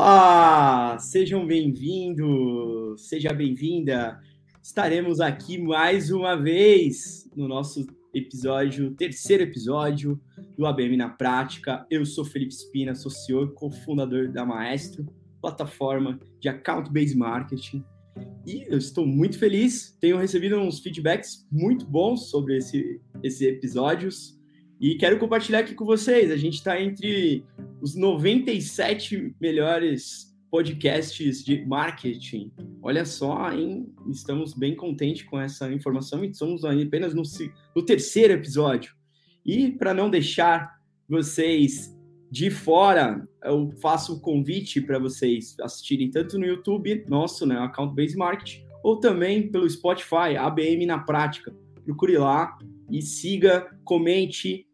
Olá, sejam bem-vindos, seja bem-vinda. Estaremos aqui mais uma vez no nosso episódio, terceiro episódio do ABM na Prática. Eu sou Felipe Spina, sou CEO e cofundador da Maestro, plataforma de Account Based Marketing. E eu estou muito feliz, tenho recebido uns feedbacks muito bons sobre esse, esses episódios e quero compartilhar aqui com vocês. A gente está entre os 97 melhores podcasts de marketing. Olha só, hein? Estamos bem contentes com essa informação e somos apenas no, no terceiro episódio. E para não deixar vocês de fora, eu faço o convite para vocês assistirem tanto no YouTube, nosso, né, Account Based Marketing, ou também pelo Spotify, ABM na Prática. Procure lá e siga, comente,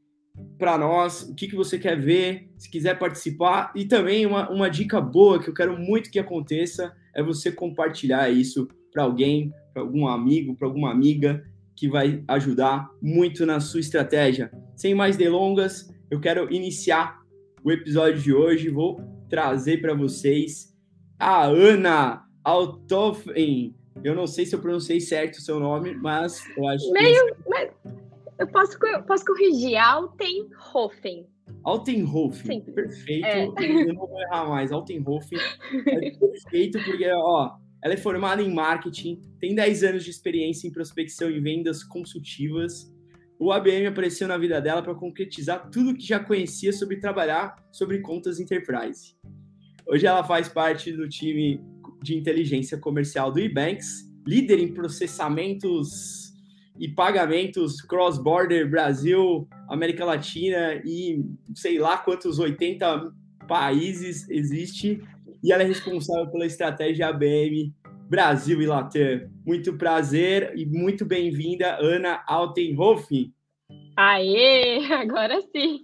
para nós, o que, que você quer ver, se quiser participar. E também uma, uma dica boa que eu quero muito que aconteça é você compartilhar isso para alguém, para algum amigo, para alguma amiga, que vai ajudar muito na sua estratégia. Sem mais delongas, eu quero iniciar o episódio de hoje. Vou trazer para vocês a Ana Altofen. Eu não sei se eu pronunciei certo o seu nome, mas eu acho Meio, que... Mas eu posso, posso corrigir. Altenhofen. Altenhofen. Perfeito. É. Eu não vou errar mais. Altenhofen é perfeito porque, ó, ela é formada em marketing, tem 10 anos de experiência em prospecção e vendas consultivas. O ABM apareceu na vida dela para concretizar tudo que já conhecia sobre trabalhar sobre contas enterprise. Hoje ela faz parte do time de inteligência comercial do eBanks, líder em processamentos e pagamentos cross-border Brasil, América Latina e sei lá quantos 80 países existe. E ela é responsável pela estratégia ABM Brasil e Latam. Muito prazer e muito bem-vinda, Ana Altenhofen. Aê, agora sim.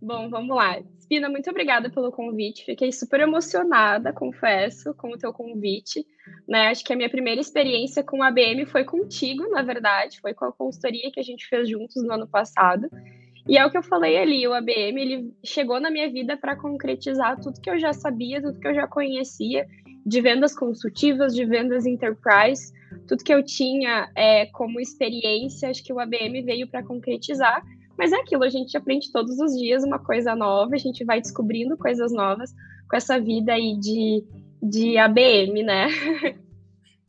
Bom, vamos lá. Spina, muito obrigada pelo convite. Fiquei super emocionada, confesso, com o teu convite. Né? Acho que a minha primeira experiência com a ABM foi contigo, na verdade, foi com a consultoria que a gente fez juntos no ano passado. E é o que eu falei ali, o ABM ele chegou na minha vida para concretizar tudo que eu já sabia, tudo que eu já conhecia de vendas consultivas, de vendas enterprise, tudo que eu tinha é, como experiência, acho que o ABM veio para concretizar. Mas é aquilo, a gente aprende todos os dias uma coisa nova, a gente vai descobrindo coisas novas com essa vida aí de, de ABM, né?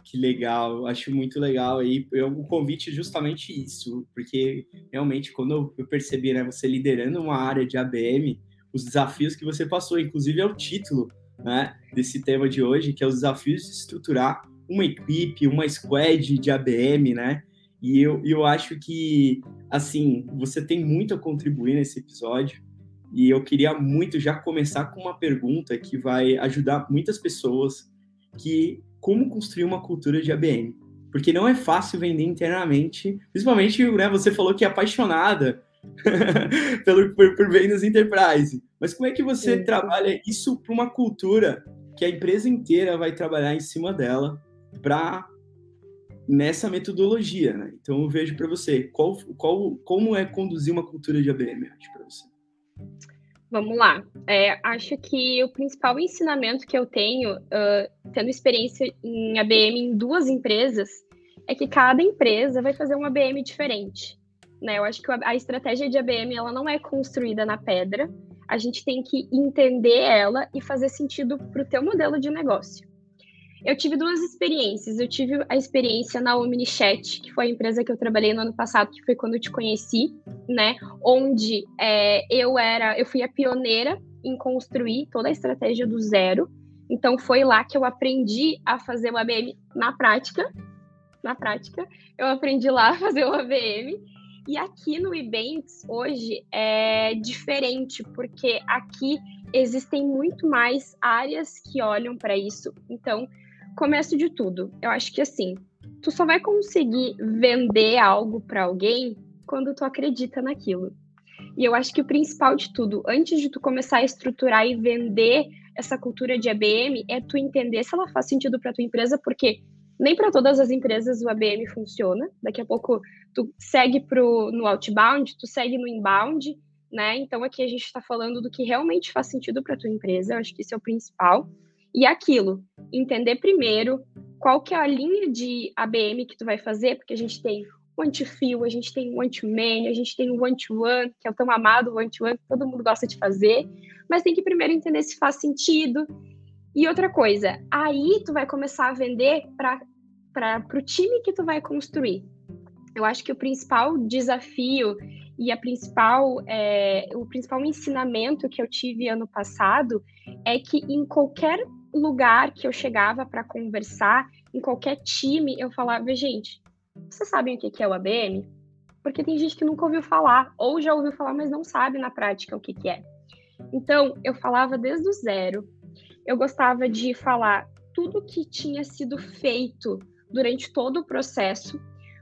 Que legal, acho muito legal aí. Eu, o convite é justamente isso, porque realmente quando eu percebi, né, você liderando uma área de ABM, os desafios que você passou, inclusive é o título, né, desse tema de hoje, que é os desafios de estruturar uma equipe, uma squad de ABM, né? E eu, eu acho que, assim, você tem muito a contribuir nesse episódio. E eu queria muito já começar com uma pergunta que vai ajudar muitas pessoas que como construir uma cultura de ABM. Porque não é fácil vender internamente, principalmente, né, você falou que é apaixonada pelo, por, por vendas enterprise. Mas como é que você Sim. trabalha isso para uma cultura que a empresa inteira vai trabalhar em cima dela para nessa metodologia, né? Então eu vejo para você qual, qual, como é conduzir uma cultura de ABM, para você. Vamos lá. É, acho que o principal ensinamento que eu tenho, uh, tendo experiência em ABM em duas empresas, é que cada empresa vai fazer um ABM diferente. Né? Eu acho que a estratégia de ABM ela não é construída na pedra. A gente tem que entender ela e fazer sentido para o teu modelo de negócio. Eu tive duas experiências. Eu tive a experiência na OmniChat, que foi a empresa que eu trabalhei no ano passado, que foi quando eu te conheci, né? Onde é, eu era, eu fui a pioneira em construir toda a estratégia do zero. Então foi lá que eu aprendi a fazer o ABM na prática. Na prática, eu aprendi lá a fazer o ABM. E aqui no Events hoje é diferente, porque aqui existem muito mais áreas que olham para isso. Então, começo de tudo, eu acho que assim, tu só vai conseguir vender algo para alguém quando tu acredita naquilo. E eu acho que o principal de tudo, antes de tu começar a estruturar e vender essa cultura de ABM, é tu entender se ela faz sentido para tua empresa, porque nem para todas as empresas o ABM funciona. Daqui a pouco tu segue pro, no outbound, tu segue no inbound, né? Então aqui a gente está falando do que realmente faz sentido para tua empresa, eu acho que isso é o principal. E aquilo, entender primeiro qual que é a linha de ABM que tu vai fazer, porque a gente tem one-to-feel, a gente tem one-to-many, a gente tem o one-to-one, que é o tão amado one-to-one que todo mundo gosta de fazer, mas tem que primeiro entender se faz sentido. E outra coisa, aí tu vai começar a vender para o time que tu vai construir. Eu acho que o principal desafio e a principal, é, o principal ensinamento que eu tive ano passado é que em qualquer lugar que eu chegava para conversar, em qualquer time, eu falava, gente, vocês sabem o que é o ABM? Porque tem gente que nunca ouviu falar, ou já ouviu falar, mas não sabe na prática o que, é. Então, eu falava desde o zero. Eu gostava de falar tudo que tinha sido feito durante todo o processo.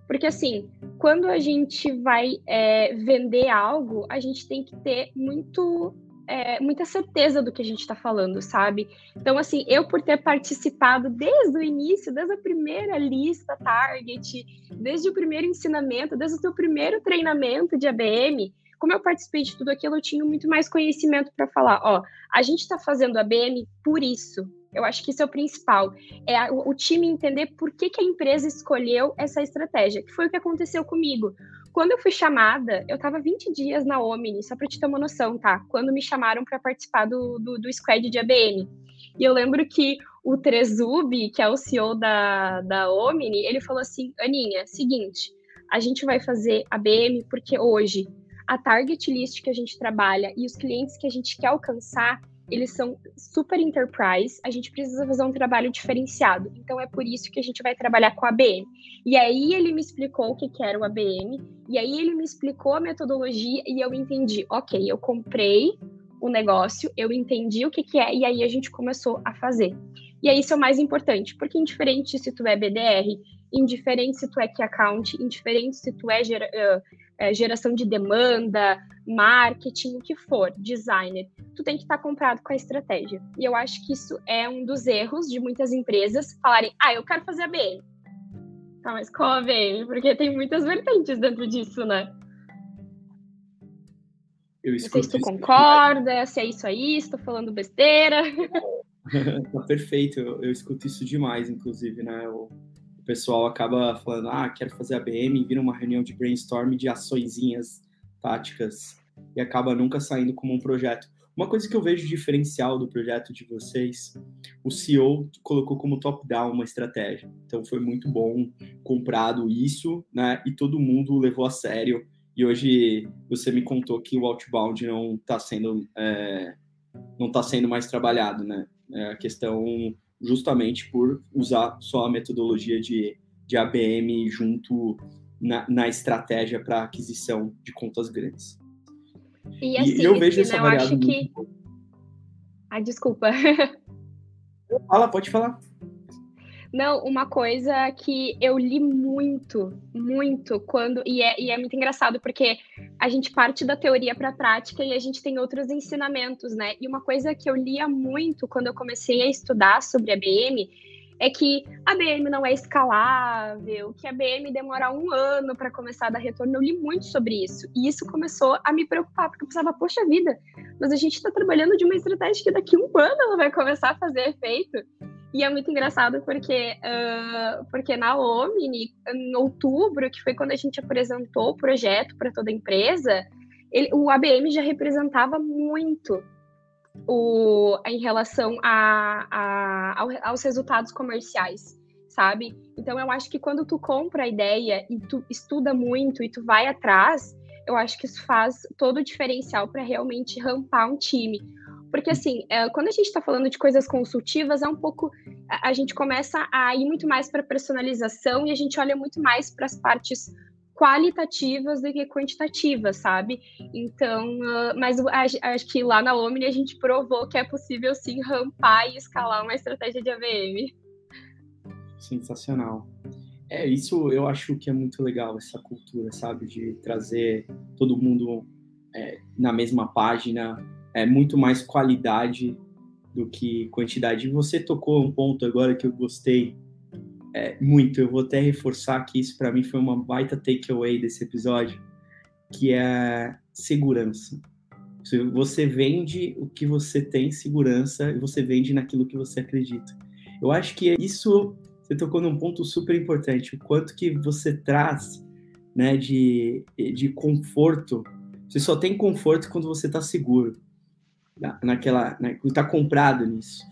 Porque, assim, quando a gente vai é, vender algo, a gente tem que ter muito é, muita certeza do que a gente está falando, sabe? Então, assim, eu por ter participado desde o início, desde a primeira lista target, desde o primeiro ensinamento, desde o teu primeiro treinamento de ABM, como eu participei de tudo aquilo, eu tinha muito mais conhecimento para falar, ó, a gente está fazendo ABM por isso. Eu acho que isso é o principal. É o, time entender por que, que a empresa escolheu essa estratégia, que foi o que aconteceu comigo. Quando eu fui chamada, eu estava 20 dias na Omni, só para te ter uma noção, tá? Quando me chamaram para participar do, do, do squad de ABM. E eu lembro que o Trezub, que é o CEO da, da Omni, ele falou assim: Aninha, seguinte, a gente vai fazer ABM porque hoje a target list que a gente trabalha e os clientes que a gente quer alcançar eles são super enterprise, a gente precisa fazer um trabalho diferenciado. Então é por isso que a gente vai trabalhar com a ABM. E aí ele me explicou o que, que era o ABM, e aí ele me explicou a metodologia e eu entendi, ok, eu comprei o negócio, eu entendi o que, que é, e aí a gente começou a fazer. E aí isso é o mais importante, porque indiferente se tu é BDR, indiferente se tu é key account, indiferente se tu é gera, uh, geração de demanda, marketing, o que for, designer, tu tem que estar tá comprado com a estratégia. E eu acho que isso é um dos erros de muitas empresas falarem, ah, eu quero fazer a BM. Tá, mas qual a BM? Porque tem muitas vertentes dentro disso, né? Eu Não sei se tu concorda, se é isso aí, estou falando besteira. tá perfeito, eu, eu, escuto isso demais, inclusive, né? Eu pessoal acaba falando, ah, quero fazer a BM, vira uma reunião de brainstorm de açõezinhas táticas e acaba nunca saindo como um projeto. Uma coisa que eu vejo diferencial do projeto de vocês, o CEO colocou como top-down uma estratégia. Então foi muito bom comprado isso, né? E todo mundo levou a sério. E hoje você me contou que o outbound não está sendo é, não está sendo mais trabalhado, né? É a questão justamente por usar só a metodologia de, de ABM junto na, na estratégia para aquisição de contas grandes. E, assim, e eu vejo essa né, variável. Eu acho que... Ah, desculpa. Fala, pode falar. Não, uma coisa que eu li muito, muito quando. E é, e é muito engraçado, porque a gente parte da teoria para a prática e a gente tem outros ensinamentos, né? E uma coisa que eu lia muito quando eu comecei a estudar sobre a BM é que a BM não é escalável, que a BM demora um ano para começar a dar retorno. Eu li muito sobre isso. E isso começou a me preocupar, porque eu pensava, poxa vida, mas a gente está trabalhando de uma estratégia que daqui a um ano ela vai começar a fazer efeito. E é muito engraçado porque, uh, porque na Omni, em outubro, que foi quando a gente apresentou o projeto para toda a empresa, ele, o ABM já representava muito o, em relação a, a, aos resultados comerciais, sabe? Então eu acho que quando tu compra a ideia e tu estuda muito e tu vai atrás, eu acho que isso faz todo o diferencial para realmente rampar um time. Porque, assim, é, quando a gente está falando de coisas consultivas, é um pouco. A gente começa a ir muito mais para personalização e a gente olha muito mais para as partes qualitativas do que quantitativas, sabe? Então, uh, mas acho que lá na Omni a gente provou que é possível sim rampar e escalar uma estratégia de AVM. Sensacional. É, isso eu acho que é muito legal, essa cultura, sabe? De trazer todo mundo é, na mesma página, é muito mais qualidade do que quantidade. E você tocou um ponto agora que eu gostei é, muito. Eu vou até reforçar que isso para mim foi uma baita takeaway desse episódio, que é segurança. Você vende o que você tem segurança e você vende naquilo que você acredita. Eu acho que isso você tocou num ponto super importante, o quanto que você traz né, de, de conforto. Você só tem conforto quando você está seguro, naquela, está comprado nisso.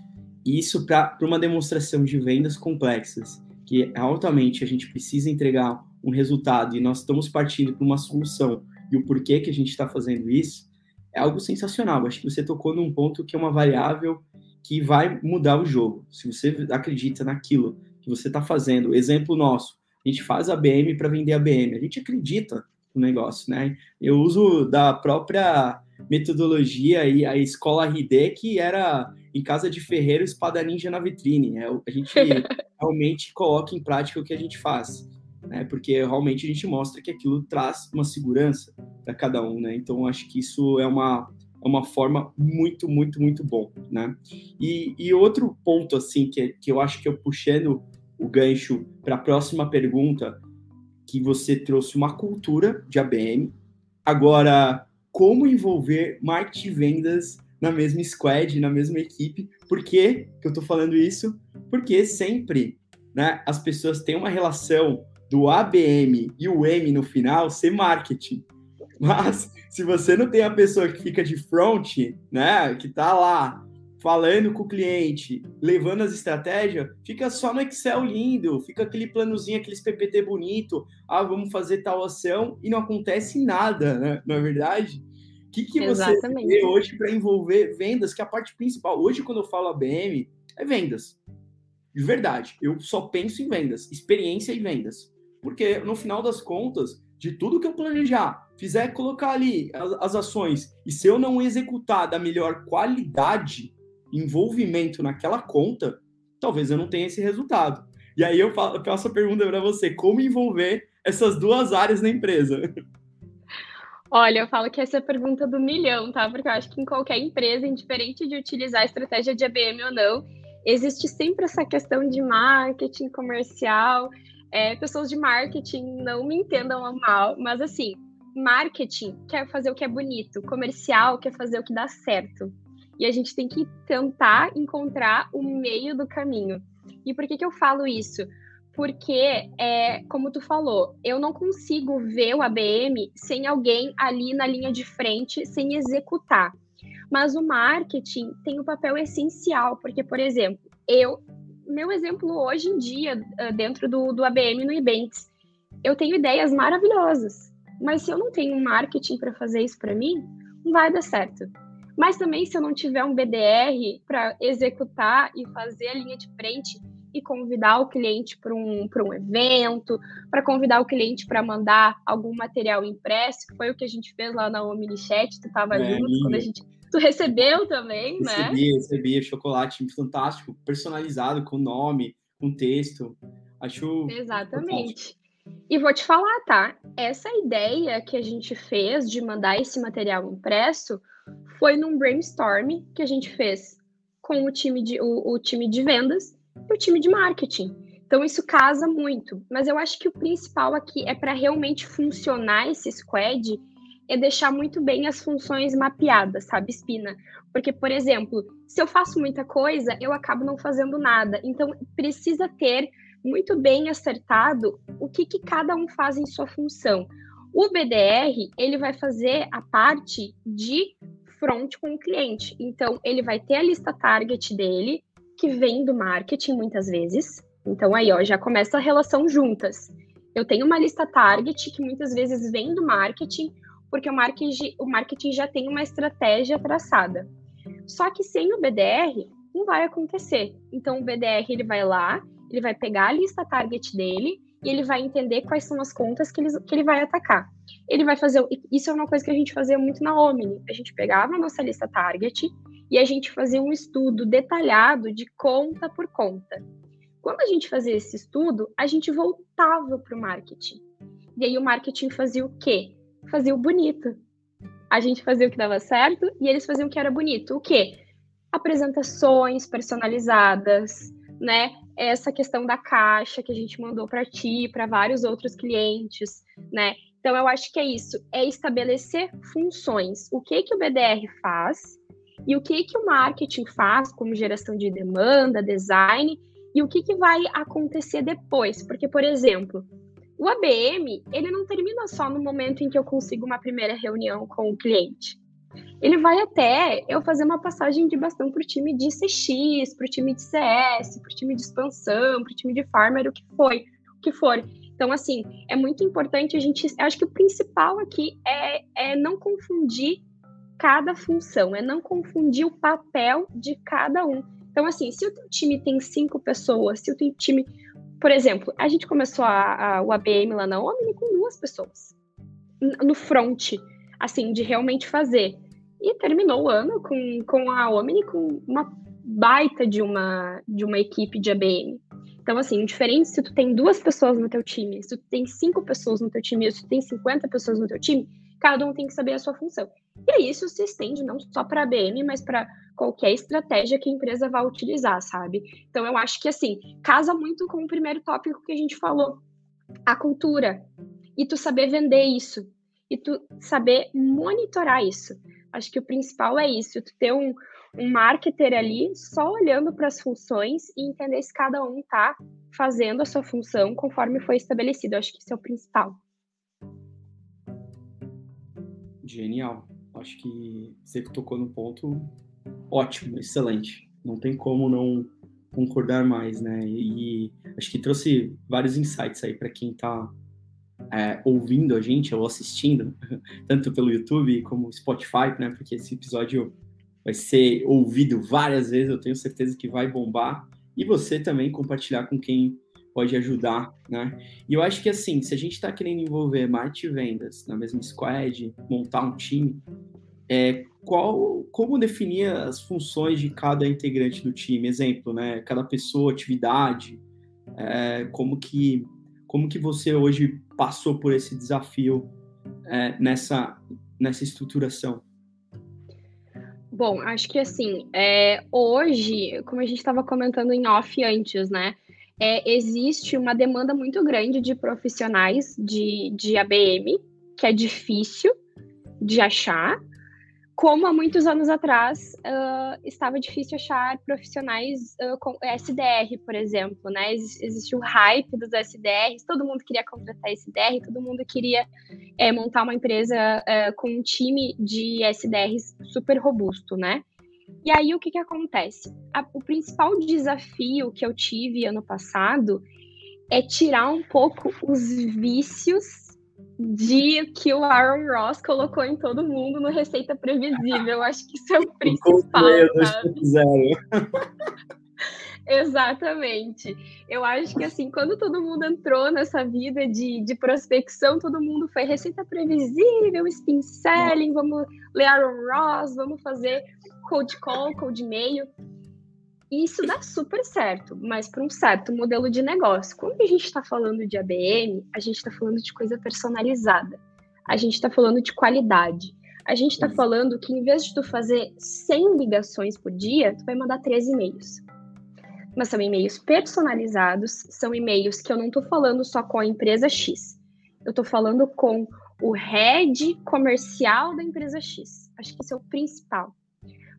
E isso para uma demonstração de vendas complexas, que altamente a gente precisa entregar um resultado e nós estamos partindo para uma solução e o porquê que a gente está fazendo isso, é algo sensacional. Acho que você tocou num ponto que é uma variável que vai mudar o jogo. Se você acredita naquilo que você está fazendo, exemplo nosso, a gente faz a BM para vender a BM, a gente acredita no negócio, né? Eu uso da própria metodologia e a escola RD, que era em casa de ferreiro, espada ninja na vitrine. É, a gente realmente coloca em prática o que a gente faz, né? Porque realmente a gente mostra que aquilo traz uma segurança para cada um, né? Então acho que isso é uma é uma forma muito, muito, muito bom, né? E, e outro ponto, assim, que, que eu acho que eu puxando o gancho para a próxima pergunta, que você trouxe uma cultura de ABM. Agora, como envolver marketing vendas na mesma squad, na mesma equipe? Por que, eu estou falando isso? Porque sempre né, as pessoas têm uma relação do ABM e o M no final ser marketing. Mas se você não tem a pessoa que fica de front, né, que tá lá falando com o cliente, levando as estratégias, fica só no Excel lindo, fica aquele planozinho, aqueles PPT bonito, ah, vamos fazer tal ação e não acontece nada, né? Não é verdade? O que, que você vê hoje para envolver vendas, que é a parte principal? Hoje, quando eu falo ABM, é vendas. De verdade, eu só penso em vendas, experiência e vendas. Porque no final das contas, de tudo que eu planejar, fizer colocar ali as, as ações, e se eu não executar da melhor qualidade, envolvimento naquela conta, talvez eu não tenha esse resultado. E aí eu faço a pergunta para você: como envolver essas duas áreas na empresa? Olha, eu falo que essa é a pergunta do milhão, tá? Porque eu acho que em qualquer empresa, indiferente de utilizar a estratégia de ABM ou não, existe sempre essa questão de marketing comercial. É, pessoas de marketing não me entendam mal, mas assim, marketing quer fazer o que é bonito, comercial quer fazer o que dá certo. E a gente tem que tentar encontrar o meio do caminho. E por que, que eu falo isso? Porque, é, como tu falou, eu não consigo ver o ABM sem alguém ali na linha de frente, sem executar. Mas o marketing tem um papel essencial, porque, por exemplo, eu, meu exemplo hoje em dia, ah, dentro do, do ABM no Events, eu tenho ideias maravilhosas, mas se eu não tenho marketing para fazer isso para mim, não vai dar certo. Mas também, se eu não tiver um BDR para executar e fazer a linha de frente e convidar o cliente para um, um evento, para convidar o cliente para mandar algum material impresso, que foi o que a gente fez lá na OmniChat, tu estava é, junto, quando a gente. Tu recebeu também, recebi, né? Recebi, recebi chocolate fantástico, personalizado, com nome, com texto. Acho. Exatamente. Fantástico. E vou te falar, tá? Essa ideia que a gente fez de mandar esse material impresso foi num brainstorm que a gente fez com o time de, o, o time de vendas o time de marketing. Então isso casa muito, mas eu acho que o principal aqui é para realmente funcionar esse squad é deixar muito bem as funções mapeadas, sabe, Espina? Porque, por exemplo, se eu faço muita coisa, eu acabo não fazendo nada. Então, precisa ter muito bem acertado o que, que cada um faz em sua função. O BDR, ele vai fazer a parte de front com o cliente. Então, ele vai ter a lista target dele, que vem do marketing muitas vezes. Então, aí, ó, já começa a relação juntas. Eu tenho uma lista target que muitas vezes vem do marketing, porque o marketing, o marketing já tem uma estratégia traçada. Só que sem o BDR, não vai acontecer. Então, o BDR, ele vai lá, ele vai pegar a lista target dele e ele vai entender quais são as contas que ele, que ele vai atacar ele vai fazer. Isso é uma coisa que a gente fazia muito na Omni. A gente pegava a nossa lista target e a gente fazia um estudo detalhado de conta por conta. Quando a gente fazia esse estudo, a gente voltava para o marketing. E aí o marketing fazia o quê? Fazia o bonito. A gente fazia o que dava certo e eles faziam o que era bonito. O quê? Apresentações personalizadas, né? Essa questão da caixa que a gente mandou para ti, para vários outros clientes, né? Então, eu acho que é isso, é estabelecer funções. O que, que o BDR faz e o que, que o marketing faz, como geração de demanda, design, e o que, que vai acontecer depois. Porque, por exemplo, o ABM, ele não termina só no momento em que eu consigo uma primeira reunião com o cliente. Ele vai até eu fazer uma passagem de bastão para o time de CX, para o time de CS, para o time de expansão, para o time de farmer, o que foi, o que for. Então, assim, é muito importante a gente. Acho que o principal aqui é, é não confundir cada função, é não confundir o papel de cada um. Então, assim, se o teu time tem cinco pessoas, se o teu time. Por exemplo, a gente começou a, a, o ABM lá na Omni com duas pessoas. No front, assim, de realmente fazer. E terminou o ano com, com a Omni com uma baita de uma, de uma equipe de ABM. Então, assim, diferente se tu tem duas pessoas no teu time, se tu tem cinco pessoas no teu time, se tu tem 50 pessoas no teu time, cada um tem que saber a sua função. E isso se estende não só para a BM, mas para qualquer estratégia que a empresa vá utilizar, sabe? Então eu acho que assim, casa muito com o primeiro tópico que a gente falou, a cultura. E tu saber vender isso, e tu saber monitorar isso. Acho que o principal é isso, tu ter um, um marketer ali só olhando para as funções e entender se cada um está fazendo a sua função conforme foi estabelecido. Acho que isso é o principal. Genial. Acho que você tocou no ponto ótimo, excelente. Não tem como não concordar mais, né? E, acho que trouxe vários insights aí para quem está é, ouvindo a gente ou assistindo, tanto pelo YouTube como Spotify, né? Porque esse episódio vai ser ouvido várias vezes, eu tenho certeza que vai bombar. E você também compartilhar com quem pode ajudar, né? E eu acho que assim, se a gente está querendo envolver marketing e vendas na mesma squad, montar um time, é, qual, como definir as funções de cada integrante do time? Exemplo, né? Cada pessoa, atividade, é, como que como que você hoje passou por esse desafio é, nessa nessa estruturação? Bom, acho que assim, é, hoje, como a gente estava comentando em off antes, né? É, existe uma demanda muito grande de profissionais de, de ABM, que é difícil de achar, como há muitos anos atrás uh, estava difícil achar profissionais uh, com SDR, por exemplo, né? Ex existe o hype dos SDRs, todo mundo queria contratar SDR, todo mundo queria é, montar uma empresa uh, com um time de SDRs super robusto, né? E aí o que, que acontece? A, o principal desafio que eu tive ano passado é tirar um pouco os vícios de que o Aaron Ross colocou em todo mundo no Receita Previsível. Eu acho que isso é o principal. Exatamente. Eu acho que assim, quando todo mundo entrou nessa vida de, de prospecção, todo mundo foi receita previsível, spin selling, vamos ler Aaron Ross, vamos fazer cold call, cold e-mail. Isso dá super certo, mas para um certo modelo de negócio. Quando a gente está falando de ABM, a gente está falando de coisa personalizada. A gente está falando de qualidade. A gente está falando que em vez de tu fazer 100 ligações por dia, tu vai mandar 13 e-mails. Mas são e-mails personalizados, são e-mails que eu não estou falando só com a empresa X. Eu estou falando com o head comercial da empresa X. Acho que isso é o principal.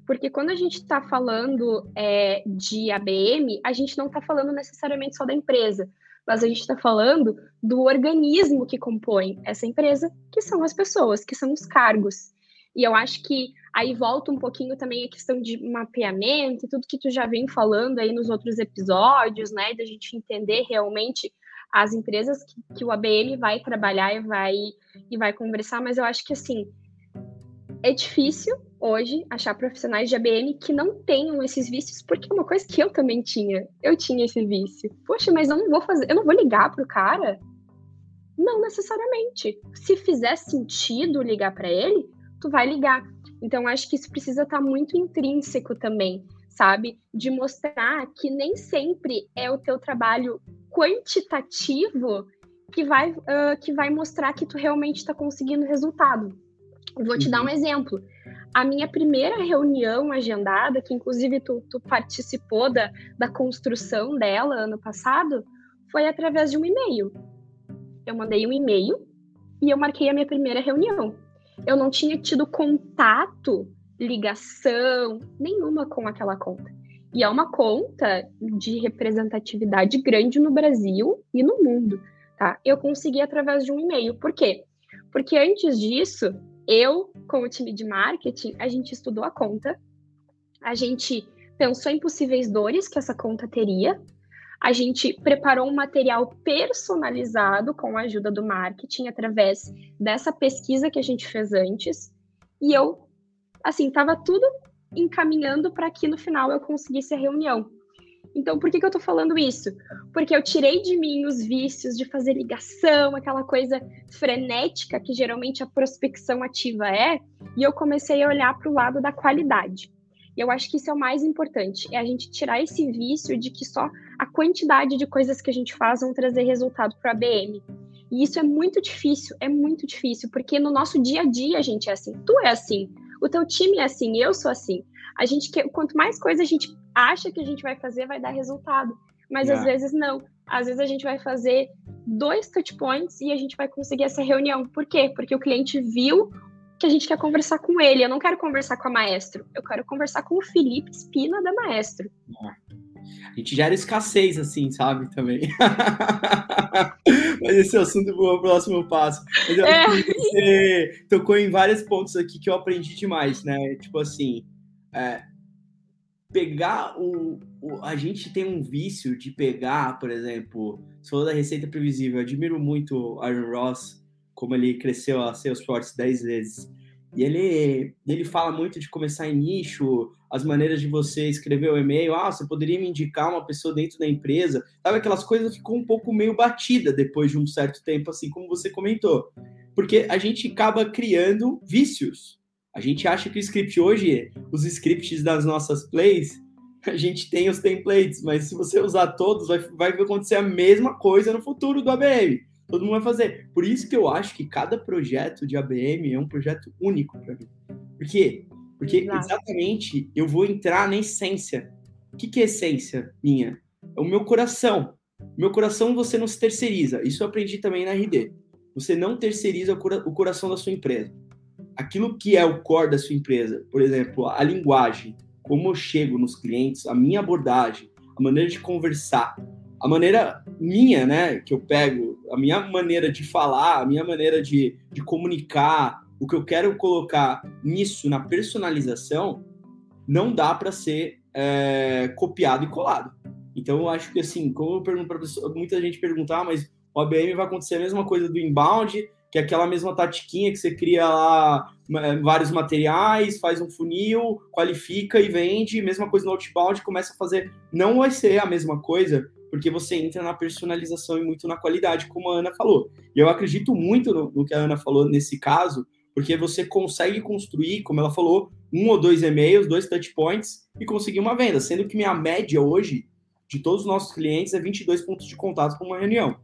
Porque quando a gente está falando é, de ABM, a gente não está falando necessariamente só da empresa, mas a gente está falando do organismo que compõe essa empresa, que são as pessoas, que são os cargos. E eu acho que aí volta um pouquinho também a questão de mapeamento e tudo que tu já vem falando aí nos outros episódios, né? Da gente entender realmente as empresas que, que o ABM vai trabalhar e vai, e vai conversar, mas eu acho que assim é difícil hoje achar profissionais de ABM que não tenham esses vícios, porque é uma coisa que eu também tinha. Eu tinha esse vício. Poxa, mas eu não vou fazer, eu não vou ligar pro cara? Não necessariamente. Se fizer sentido ligar para ele, tu vai ligar. Então acho que isso precisa estar tá muito intrínseco também, sabe? De mostrar que nem sempre é o teu trabalho quantitativo que vai, uh, que vai mostrar que tu realmente está conseguindo resultado. Vou te uhum. dar um uhum. exemplo. A minha primeira reunião agendada, que inclusive tu, tu participou da, da construção dela ano passado, foi através de um e-mail. Eu mandei um e-mail e eu marquei a minha primeira reunião. Eu não tinha tido contato, ligação nenhuma com aquela conta. E é uma conta de representatividade grande no Brasil e no mundo, tá? Eu consegui através de um e-mail. Por quê? Porque antes disso, eu, com o time de marketing, a gente estudou a conta, a gente pensou em possíveis dores que essa conta teria, a gente preparou um material personalizado com a ajuda do marketing através dessa pesquisa que a gente fez antes. E eu, assim, estava tudo encaminhando para que no final eu conseguisse a reunião. Então, por que, que eu estou falando isso? Porque eu tirei de mim os vícios de fazer ligação, aquela coisa frenética que geralmente a prospecção ativa é, e eu comecei a olhar para o lado da qualidade. E eu acho que isso é o mais importante, é a gente tirar esse vício de que só a quantidade de coisas que a gente faz vão trazer resultado para a ABM. E isso é muito difícil, é muito difícil, porque no nosso dia a dia a gente é assim, tu é assim, o teu time é assim, eu sou assim. A gente quer, quanto mais coisa a gente acha que a gente vai fazer, vai dar resultado. Mas às vezes não. Às vezes a gente vai fazer dois touch points e a gente vai conseguir essa reunião. Por quê? Porque o cliente viu que a gente quer conversar com ele. Eu não quero conversar com a Maestro, eu quero conversar com o Felipe Espina da Maestro. A gente gera escassez, assim, sabe, também. Mas esse é o assunto o próximo passo. Mas eu é. você tocou em vários pontos aqui que eu aprendi demais, né? Tipo assim, é, pegar o, o, A gente tem um vício de pegar, por exemplo, você falou da receita previsível, eu admiro muito Aaron Ross como ele cresceu a Salesforce 10 vezes. E ele, ele fala muito de começar em nicho, as maneiras de você escrever o e-mail. Ah, você poderia me indicar uma pessoa dentro da empresa. Sabe, aquelas coisas ficou um pouco meio batida depois de um certo tempo, assim como você comentou. Porque a gente acaba criando vícios. A gente acha que o script hoje, os scripts das nossas plays, a gente tem os templates, mas se você usar todos, vai, vai acontecer a mesma coisa no futuro do ABM todo mundo vai fazer. Por isso que eu acho que cada projeto de ABM é um projeto único para mim. Por quê? Porque exatamente eu vou entrar na essência. O que, que é essência minha? É o meu coração. Meu coração você não se terceiriza. Isso eu aprendi também na RD. Você não terceiriza o coração da sua empresa. Aquilo que é o core da sua empresa, por exemplo, a linguagem, como eu chego nos clientes, a minha abordagem, a maneira de conversar, a maneira minha, né, que eu pego, a minha maneira de falar, a minha maneira de, de comunicar, o que eu quero colocar nisso, na personalização, não dá para ser é, copiado e colado. Então, eu acho que, assim, como eu pergunto para muita gente perguntar, ah, mas o ABM vai acontecer a mesma coisa do inbound, que é aquela mesma tatiquinha que você cria lá é, vários materiais, faz um funil, qualifica e vende, mesma coisa no outbound, começa a fazer. Não vai ser a mesma coisa, porque você entra na personalização e muito na qualidade, como a Ana falou. E eu acredito muito no, no que a Ana falou nesse caso, porque você consegue construir, como ela falou, um ou dois e-mails, dois touch points e conseguir uma venda, sendo que minha média hoje de todos os nossos clientes é 22 pontos de contato com uma reunião.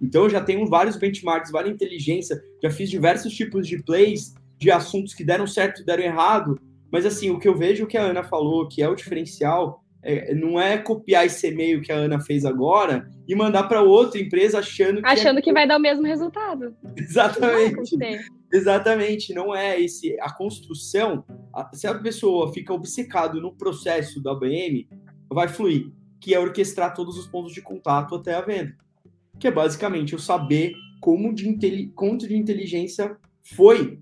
Então eu já tenho vários benchmarks, várias inteligência, já fiz diversos tipos de plays de assuntos que deram certo, deram errado, mas assim, o que eu vejo que a Ana falou, que é o diferencial, é, não é copiar esse e-mail que a Ana fez agora e mandar para outra empresa achando que achando é... que vai dar o mesmo resultado. Exatamente. Não Exatamente, não é esse a construção. A, se a pessoa fica obcecado no processo da ABM, vai fluir, que é orquestrar todos os pontos de contato até a venda. Que é basicamente eu saber como de, quanto de inteligência foi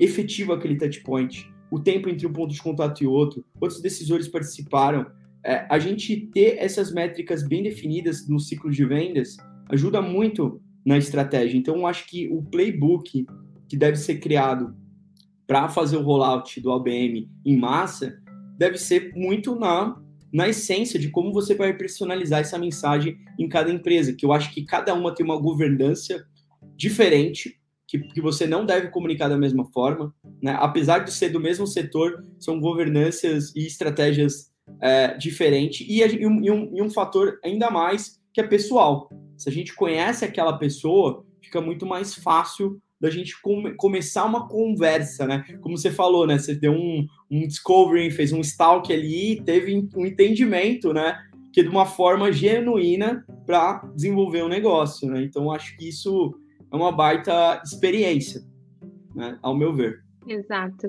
efetivo aquele touch point, o tempo entre um ponto de contato e outro, quantos decisores participaram, é, a gente ter essas métricas bem definidas no ciclo de vendas ajuda muito na estratégia. Então, eu acho que o playbook que deve ser criado para fazer o rollout do ABM em massa deve ser muito na, na essência de como você vai personalizar essa mensagem em cada empresa, que eu acho que cada uma tem uma governança diferente, que, que você não deve comunicar da mesma forma, né? apesar de ser do mesmo setor, são governanças e estratégias é, diferente e, e, um, e, um, e um fator ainda mais que é pessoal. Se a gente conhece aquela pessoa, fica muito mais fácil da gente come, começar uma conversa, né? Como você falou, né? Você deu um, um discovery, fez um stalk ali, teve um entendimento, né? Que de uma forma genuína para desenvolver um negócio, né? Então, acho que isso é uma baita experiência, né? Ao meu ver. Exato.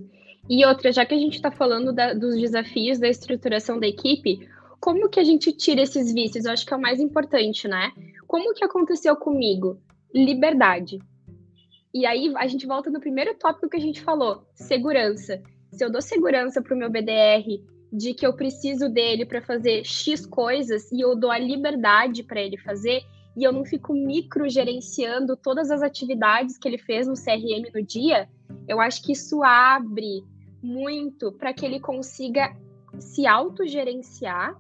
E outra, já que a gente está falando da, dos desafios da estruturação da equipe, como que a gente tira esses vícios? Eu acho que é o mais importante, né? Como que aconteceu comigo? Liberdade. E aí a gente volta no primeiro tópico que a gente falou, segurança. Se eu dou segurança para o meu BDR de que eu preciso dele para fazer X coisas e eu dou a liberdade para ele fazer, e eu não fico micro gerenciando todas as atividades que ele fez no CRM no dia, eu acho que isso abre muito para que ele consiga se autogerenciar,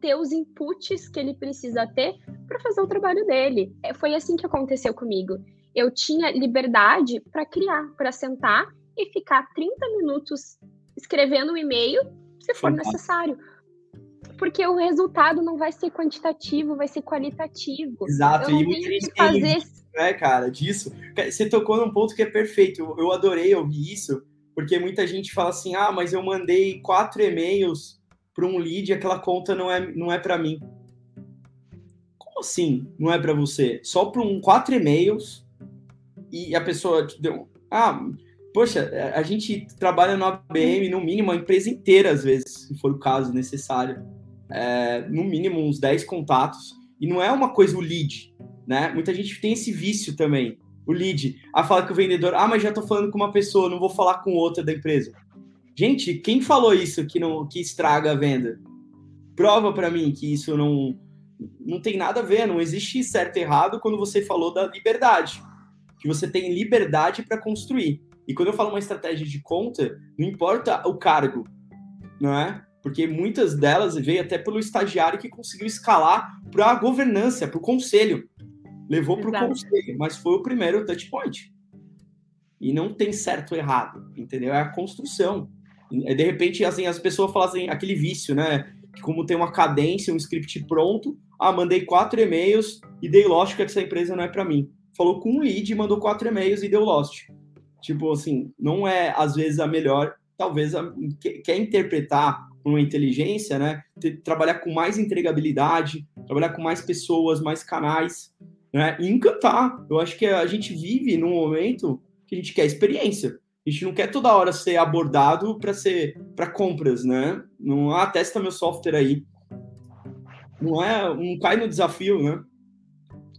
ter os inputs que ele precisa ter para fazer o trabalho dele. É, foi assim que aconteceu comigo. Eu tinha liberdade para criar, para sentar e ficar 30 minutos escrevendo um e-mail, se for necessário porque o resultado não vai ser quantitativo, vai ser qualitativo. Exato, eu e muita gente fazer... né, cara, disso. Você tocou num ponto que é perfeito. Eu adorei ouvir isso, porque muita gente fala assim: ah, mas eu mandei quatro e-mails para um lead e aquela conta não é, não é para mim. Como assim não é para você? Só para um quatro e-mails e a pessoa te deu. Ah, poxa, a gente trabalha no ABM, no mínimo, a empresa inteira, às vezes, se for o caso necessário é, no mínimo uns 10 contatos, e não é uma coisa o lead, né? Muita gente tem esse vício também, o lead. Ah, fala que o vendedor, ah, mas já tô falando com uma pessoa, não vou falar com outra da empresa. Gente, quem falou isso que não que estraga a venda? Prova para mim que isso não não tem nada a ver, não existe certo e errado quando você falou da liberdade, que você tem liberdade para construir. E quando eu falo uma estratégia de conta, não importa o cargo, não é? porque muitas delas veio até pelo estagiário que conseguiu escalar para a governança, para o conselho. Levou para o conselho, mas foi o primeiro touch point. E não tem certo ou errado, entendeu? É a construção. De repente, assim, as pessoas fazem aquele vício, né? Que como tem uma cadência, um script pronto, ah, mandei quatro e-mails e dei lost que essa empresa não é para mim. Falou com um lead, mandou quatro e-mails e deu lost. Tipo assim, não é às vezes a melhor, talvez a, quer interpretar uma inteligência, né? Trabalhar com mais entregabilidade, trabalhar com mais pessoas, mais canais, né? E encantar. Eu acho que a gente vive num momento que a gente quer experiência. A gente não quer toda hora ser abordado para ser para compras, né? Não ah, testa meu software aí. Não é, não cai no desafio, né?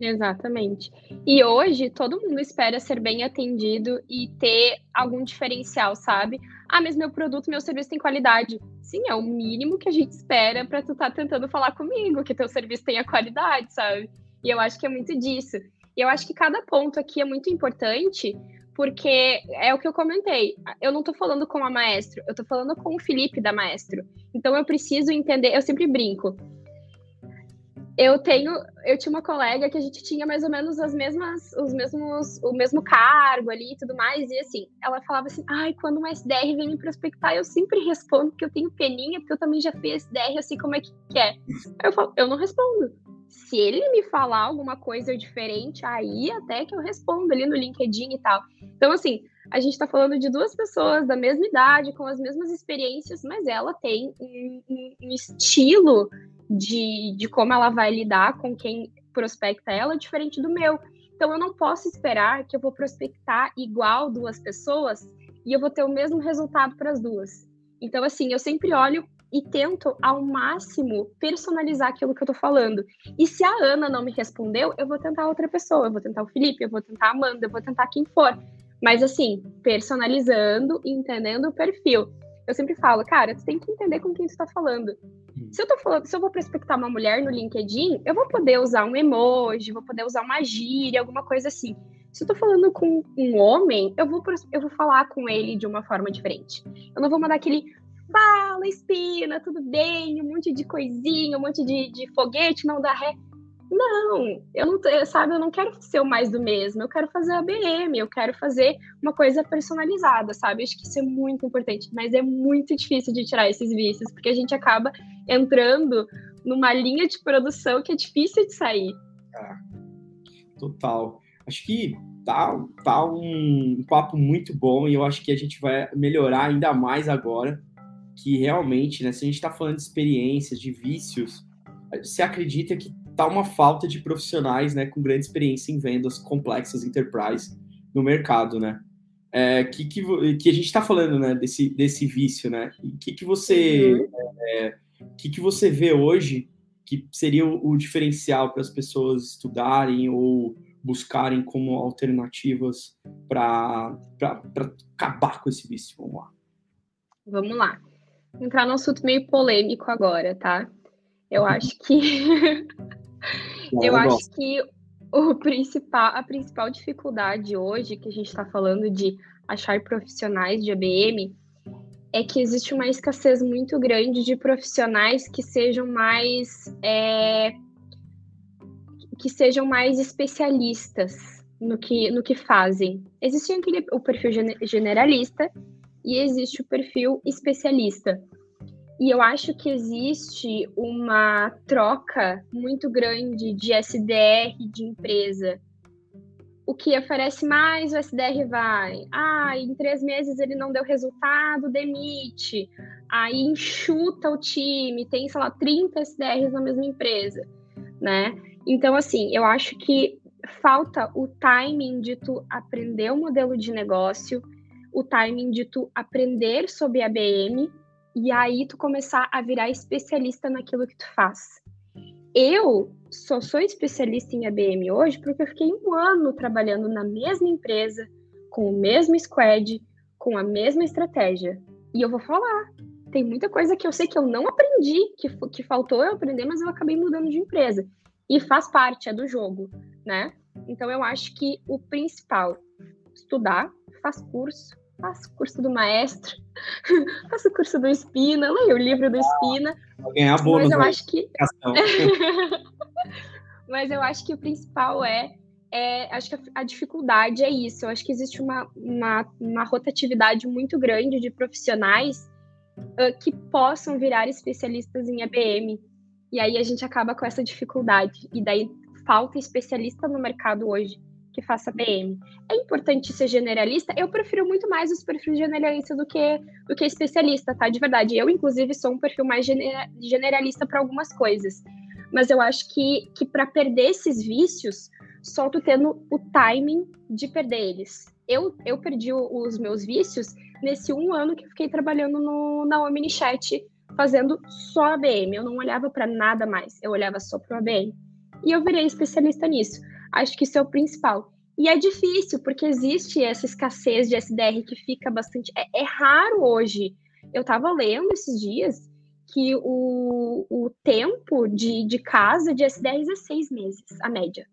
Exatamente. E hoje todo mundo espera ser bem atendido e ter algum diferencial, sabe? Ah, mas meu produto, meu serviço tem qualidade. Sim, é o mínimo que a gente espera para tu estar tá tentando falar comigo, que teu serviço tenha qualidade, sabe? E eu acho que é muito disso. E eu acho que cada ponto aqui é muito importante, porque é o que eu comentei. Eu não estou falando com a maestro, eu estou falando com o Felipe da maestro. Então eu preciso entender, eu sempre brinco eu tenho, eu tinha uma colega que a gente tinha mais ou menos as mesmas, os mesmos, o mesmo cargo ali e tudo mais, e assim, ela falava assim, ai, quando uma SDR vem me prospectar, eu sempre respondo que eu tenho peninha, porque eu também já fiz SDR, sei como é que é. eu falo, eu não respondo. Se ele me falar alguma coisa diferente, aí até que eu respondo ali no LinkedIn e tal. Então, assim, a gente está falando de duas pessoas da mesma idade, com as mesmas experiências, mas ela tem um, um, um estilo de, de como ela vai lidar com quem prospecta ela diferente do meu. Então eu não posso esperar que eu vou prospectar igual duas pessoas e eu vou ter o mesmo resultado para as duas. Então assim, eu sempre olho e tento ao máximo personalizar aquilo que eu tô falando. E se a Ana não me respondeu, eu vou tentar outra pessoa, eu vou tentar o Felipe, eu vou tentar a Amanda, eu vou tentar quem for. Mas assim, personalizando e entendendo o perfil. Eu sempre falo, cara, tu tem que entender com quem tu tá falando. Se eu tô falando, se eu vou prospectar uma mulher no LinkedIn, eu vou poder usar um emoji, vou poder usar uma gíria, alguma coisa assim. Se eu tô falando com um homem, eu vou, eu vou falar com ele de uma forma diferente. Eu não vou mandar aquele fala, espina, tudo bem, um monte de coisinha, um monte de, de foguete, não dá ré. Não, eu não, sabe, eu não quero ser o mais do mesmo, eu quero fazer a BM, eu quero fazer uma coisa personalizada, sabe? Acho que isso é muito importante, mas é muito difícil de tirar esses vícios, porque a gente acaba entrando numa linha de produção que é difícil de sair. Ah, total. Acho que tá, tá um papo muito bom e eu acho que a gente vai melhorar ainda mais agora, que realmente, né, se a gente está falando de experiências, de vícios, você acredita que tá uma falta de profissionais, né, com grande experiência em vendas complexas, enterprise no mercado, né? É, que, que, que a gente está falando, né, desse, desse vício, né? O que, que você uhum. é, que, que você vê hoje que seria o, o diferencial para as pessoas estudarem ou buscarem como alternativas para acabar com esse vício? Vamos lá. Vamos lá. Entrar num assunto meio polêmico agora, tá? Eu acho que eu acho que o principal, a principal dificuldade hoje que a gente está falando de achar profissionais de ABM é que existe uma escassez muito grande de profissionais que sejam mais é, que sejam mais especialistas no que, no que fazem. Existe aquele, o perfil generalista e existe o perfil especialista. E eu acho que existe uma troca muito grande de SDR de empresa. O que oferece mais, o SDR vai. Ah, em três meses ele não deu resultado, demite. Aí enxuta o time, tem, sei lá, 30 SDRs na mesma empresa, né? Então, assim, eu acho que falta o timing de tu aprender o modelo de negócio, o timing de tu aprender sobre ABM e aí tu começar a virar especialista naquilo que tu faz. Eu só sou especialista em ABM hoje porque eu fiquei um ano trabalhando na mesma empresa, com o mesmo squad, com a mesma estratégia. E eu vou falar, tem muita coisa que eu sei que eu não aprendi, que, que faltou eu aprender, mas eu acabei mudando de empresa. E faz parte, é do jogo, né? Então eu acho que o principal, estudar, faz curso, faço curso do maestro, faço curso do Espina, leio o livro do Espina. Vou ganhar bônus. Mas eu acho que. mas eu acho que o principal é, é. Acho que a, dificuldade é isso. Eu acho que existe uma, uma, uma rotatividade muito grande de profissionais uh, que possam virar especialistas em ABM. E aí a gente acaba com essa dificuldade. E daí falta especialista no mercado hoje que faça BM. É importante ser generalista? Eu prefiro muito mais os perfis generalistas do que, do que especialista, tá? De verdade. Eu, inclusive, sou um perfil mais generalista para algumas coisas. Mas eu acho que, que para perder esses vícios, só tu tendo o timing de perder eles. Eu, eu perdi os meus vícios nesse um ano que fiquei trabalhando no, na OmniChat, fazendo só ABM. Eu não olhava para nada mais, eu olhava só para o ABM. E eu virei especialista nisso. Acho que isso é o principal. E é difícil, porque existe essa escassez de SDR que fica bastante. É, é raro hoje. Eu estava lendo esses dias que o, o tempo de, de casa de SDRs é seis meses, a média.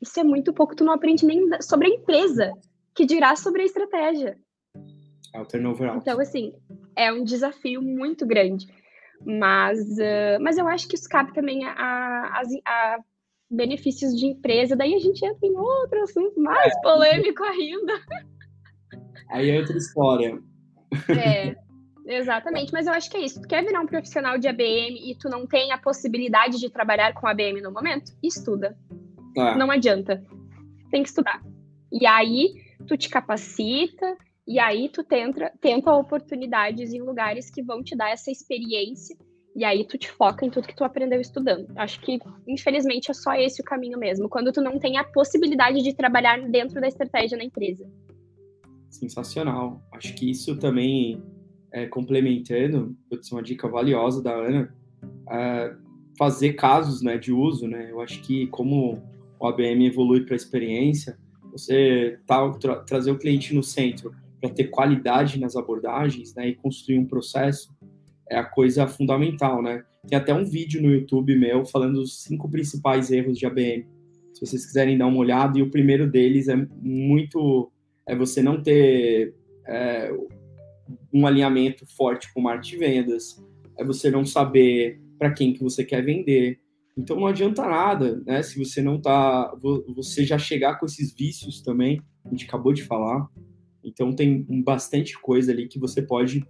Isso é muito pouco, tu não aprende nem sobre a empresa, que dirá sobre a estratégia. É o turnover alto. Então, assim, é um desafio muito grande. Mas, uh, mas eu acho que isso cabe também a, a, a benefícios de empresa, daí a gente entra em outro assunto mais é. polêmico ainda. Aí é outra história. É, exatamente. Mas eu acho que é isso. Tu quer virar um profissional de ABM e tu não tem a possibilidade de trabalhar com ABM no momento? Estuda. É. Não adianta. Tem que estudar. E aí tu te capacita, e aí tu tenta, tenta oportunidades em lugares que vão te dar essa experiência e aí tu te foca em tudo que tu aprendeu estudando. Acho que, infelizmente, é só esse o caminho mesmo. Quando tu não tem a possibilidade de trabalhar dentro da estratégia na empresa. Sensacional. Acho que isso também, é, complementando, putz, uma dica valiosa da Ana, é fazer casos né, de uso. Né? Eu acho que como o ABM evolui para a experiência, você tá, tra trazer o cliente no centro para ter qualidade nas abordagens né, e construir um processo é a coisa fundamental, né? Tem até um vídeo no YouTube meu falando dos cinco principais erros de ABM. Se vocês quiserem dar uma olhada, e o primeiro deles é muito é você não ter é, um alinhamento forte com marketing de vendas, é você não saber para quem que você quer vender. Então não adianta nada, né? Se você não tá, você já chegar com esses vícios também, a gente acabou de falar. Então tem bastante coisa ali que você pode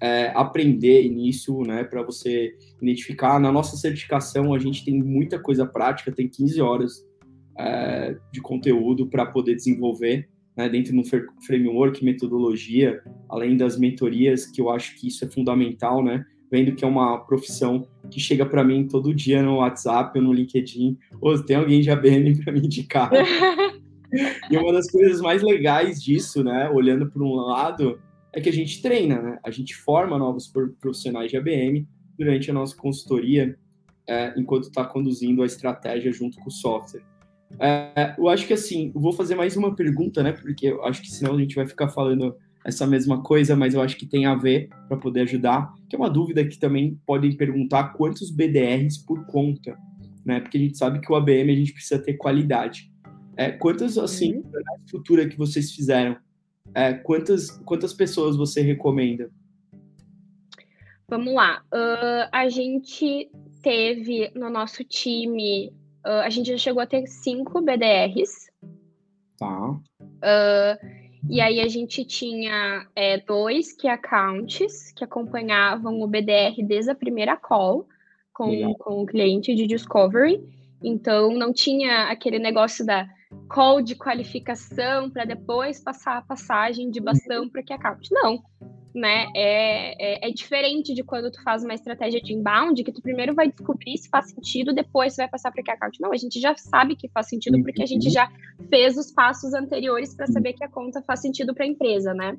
é, aprender nisso, né, para você identificar. Na nossa certificação, a gente tem muita coisa prática, tem 15 horas é, de conteúdo para poder desenvolver né, dentro de um framework, metodologia, além das mentorias, que eu acho que isso é fundamental, né, vendo que é uma profissão que chega para mim todo dia no WhatsApp ou no LinkedIn, ou tem alguém de ABM para me indicar. e uma das coisas mais legais disso, né, olhando por um lado, é que a gente treina, né? A gente forma novos profissionais de ABM durante a nossa consultoria, é, enquanto está conduzindo a estratégia junto com o software. É, eu acho que assim, vou fazer mais uma pergunta, né? Porque eu acho que senão a gente vai ficar falando essa mesma coisa, mas eu acho que tem a ver para poder ajudar. Que é uma dúvida que também podem perguntar quantos BDRs por conta, né? Porque a gente sabe que o ABM a gente precisa ter qualidade. É, quantas, assim, uhum. na estrutura que vocês fizeram, é, quantas, quantas pessoas você recomenda? Vamos lá. Uh, a gente teve no nosso time, uh, a gente já chegou a ter cinco BDRs. Tá. Uh, e aí a gente tinha é, dois que accounts que acompanhavam o BDR desde a primeira call com, com o cliente de discovery. Então não tinha aquele negócio da call de qualificação para depois passar a passagem de bastão para que account. Não né? É, é, é, diferente de quando tu faz uma estratégia de inbound, que tu primeiro vai descobrir se faz sentido, depois vai passar para que account. Não, a gente já sabe que faz sentido porque a gente uhum. já fez os passos anteriores para saber que a conta faz sentido para a empresa, né?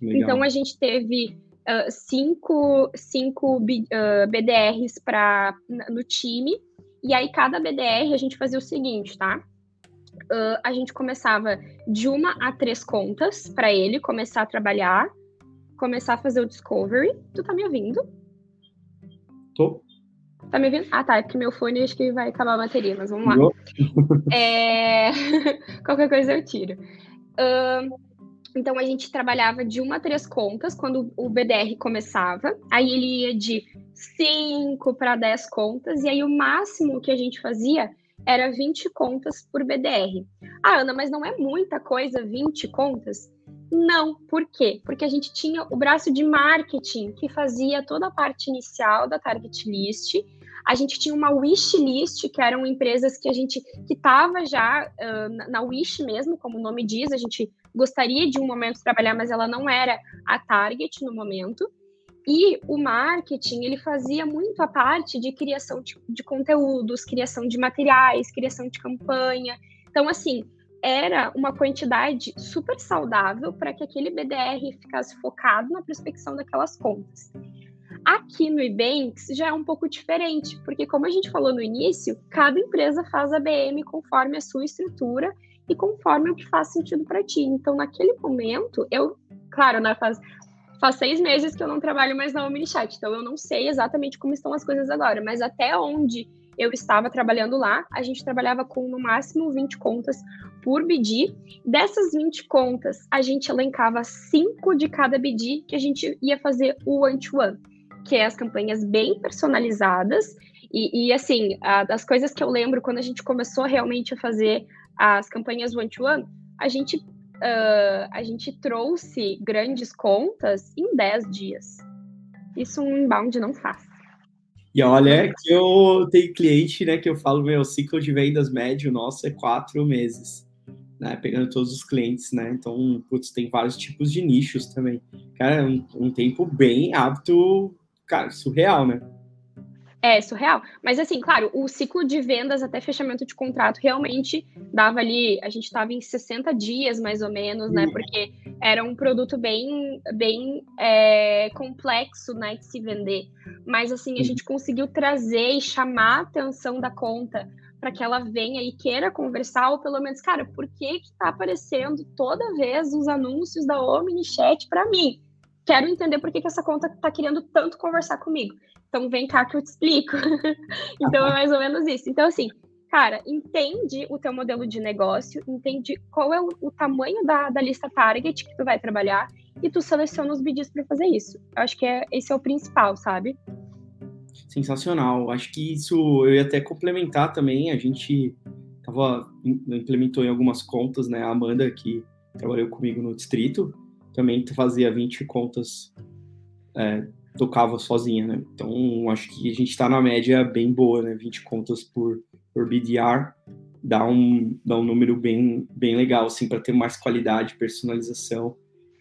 Legal. Então a gente teve uh, cinco, cinco uh, BDRs para no time, e aí cada BDR a gente fazia o seguinte, tá? Uh, a gente começava de uma a três contas para ele começar a trabalhar começar a fazer o Discovery. Tu tá me ouvindo? Tô. Tá me ouvindo? Ah, tá. É porque meu fone acho que vai acabar a bateria, mas vamos lá. é... Qualquer coisa eu tiro. Uh, então a gente trabalhava de uma a três contas quando o BDR começava. Aí ele ia de 5 para 10 contas, e aí o máximo que a gente fazia era 20 contas por BDR. Ah, Ana, mas não é muita coisa 20 contas? Não, por quê? Porque a gente tinha o braço de marketing que fazia toda a parte inicial da target list. A gente tinha uma wish list, que eram empresas que a gente que estava já uh, na wish mesmo, como o nome diz, a gente gostaria de um momento trabalhar, mas ela não era a target no momento. E o marketing, ele fazia muito a parte de criação de, de conteúdos, criação de materiais, criação de campanha. Então, assim, era uma quantidade super saudável para que aquele BDR ficasse focado na prospecção daquelas contas. Aqui no Ebanks já é um pouco diferente, porque como a gente falou no início, cada empresa faz a BM conforme a sua estrutura e conforme o que faz sentido para ti. Então, naquele momento, eu, claro, né, faz, faz seis meses que eu não trabalho mais na OmniChat, então eu não sei exatamente como estão as coisas agora, mas até onde eu estava trabalhando lá, a gente trabalhava com no máximo 20 contas por BD. Dessas 20 contas, a gente elencava cinco de cada BD que a gente ia fazer o one-to-one, que é as campanhas bem personalizadas. E, e assim, a, das coisas que eu lembro quando a gente começou realmente a fazer as campanhas one-to-one, a gente, uh, a gente trouxe grandes contas em 10 dias. Isso um inbound não faz. E olha que eu tenho cliente, né, que eu falo, meu ciclo de vendas médio nosso é quatro meses, né, pegando todos os clientes, né, então, putz, tem vários tipos de nichos também. Cara, é um, um tempo bem apto, cara, surreal, né? É surreal. Mas assim, claro, o ciclo de vendas até fechamento de contrato realmente dava ali, a gente estava em 60 dias mais ou menos, né? Uhum. Porque era um produto bem, bem é, complexo, né, de se vender. Mas assim, a gente conseguiu trazer e chamar a atenção da conta para que ela venha e queira conversar, ou pelo menos, cara, por que que tá aparecendo toda vez os anúncios da OmniChat para mim? Quero entender por que, que essa conta está querendo tanto conversar comigo. Então vem cá que eu te explico. então é mais ou menos isso. Então, assim, cara, entende o teu modelo de negócio, entende qual é o, o tamanho da, da, lista target que tu vai trabalhar e tu seleciona os BDs para fazer isso. Eu acho que é, esse é o principal, sabe? Sensacional. Acho que isso eu ia até complementar também. A gente tava, implementou em algumas contas, né? A Amanda, que trabalhou comigo no distrito, também fazia 20 contas é, tocava sozinha, né? Então, acho que a gente está na média bem boa, né? 20 contas por, por BDR dá um, dá um número bem, bem legal, assim, para ter mais qualidade, personalização.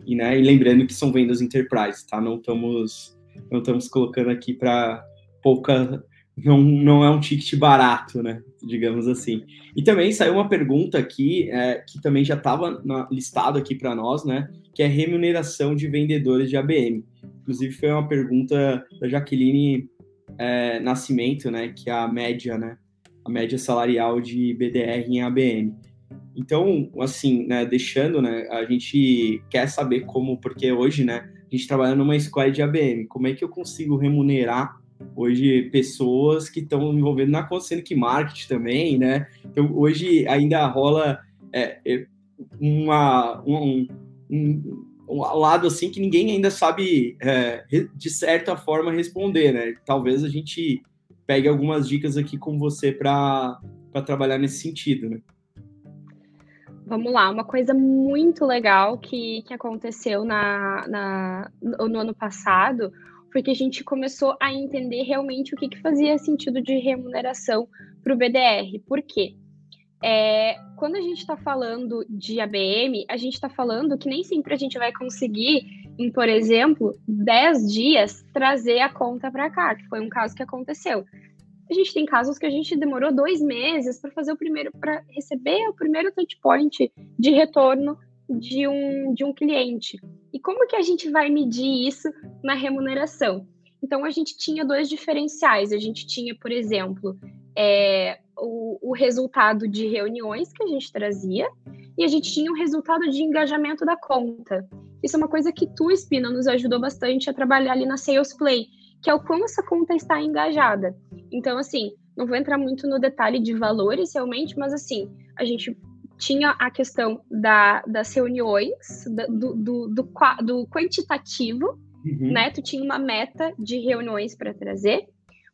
E, né, e lembrando que são vendas enterprise, tá? Não estamos não estamos colocando aqui para pouca não, não é um ticket barato, né? Digamos assim. E também saiu uma pergunta aqui, é, que também já estava listado aqui para nós, né? Que é remuneração de vendedores de ABM. Inclusive, foi uma pergunta da Jaqueline é, Nascimento, né? Que é a média, né? A média salarial de BDR em ABM. Então, assim, né, deixando, né, a gente quer saber como, porque hoje, né, a gente trabalha numa escola de ABM, como é que eu consigo remunerar hoje pessoas que estão envolvendo na sendo que marketing também, né? Então, hoje ainda rola é, é, uma, um, um, um, lado assim que ninguém ainda sabe, é, de certa forma, responder, né? Talvez a gente pegue algumas dicas aqui com você para trabalhar nesse sentido, né? Vamos lá, uma coisa muito legal que, que aconteceu na, na, no ano passado porque a gente começou a entender realmente o que, que fazia sentido de remuneração para o BDR. Por quê? É, quando a gente está falando de ABM, a gente está falando que nem sempre a gente vai conseguir, em, por exemplo, 10 dias, trazer a conta para cá, que foi um caso que aconteceu. A gente tem casos que a gente demorou dois meses para fazer o primeiro, para receber o primeiro touch point de retorno de um, de um cliente. E como que a gente vai medir isso na remuneração? Então, a gente tinha dois diferenciais. A gente tinha, por exemplo, é, o, o resultado de reuniões que a gente trazia e a gente tinha o resultado de engajamento da conta. Isso é uma coisa que tu, Espina, nos ajudou bastante a trabalhar ali na Sales Play, que é o como essa conta está engajada. Então, assim, não vou entrar muito no detalhe de valores realmente, mas assim, a gente tinha a questão da, das reuniões, do, do, do, do quantitativo, uhum. né? Tu tinha uma meta de reuniões para trazer,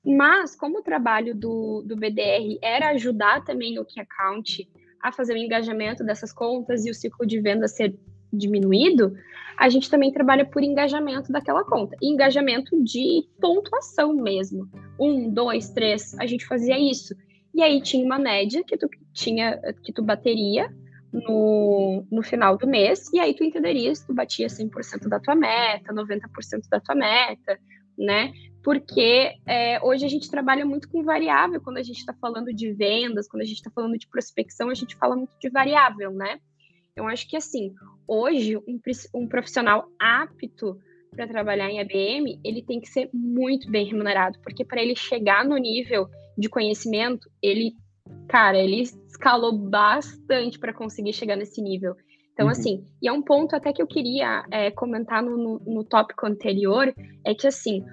mas como o trabalho do, do BDR era ajudar também o Key Account a fazer o engajamento dessas contas e o ciclo de venda ser diminuído, a gente também trabalha por engajamento daquela conta. engajamento de pontuação mesmo. Um, dois, três, a gente fazia isso. E aí tinha uma média que tu tinha que tu bateria no, no final do mês, e aí tu entenderia se tu batia 100% da tua meta, 90% da tua meta, né? Porque é, hoje a gente trabalha muito com variável quando a gente está falando de vendas, quando a gente está falando de prospecção, a gente fala muito de variável, né? Eu acho que assim, hoje um, um profissional apto para trabalhar em ABM, ele tem que ser muito bem remunerado, porque para ele chegar no nível de conhecimento, ele, cara, ele escalou bastante para conseguir chegar nesse nível. Então, uhum. assim, e é um ponto até que eu queria é, comentar no, no, no tópico anterior, é que, assim,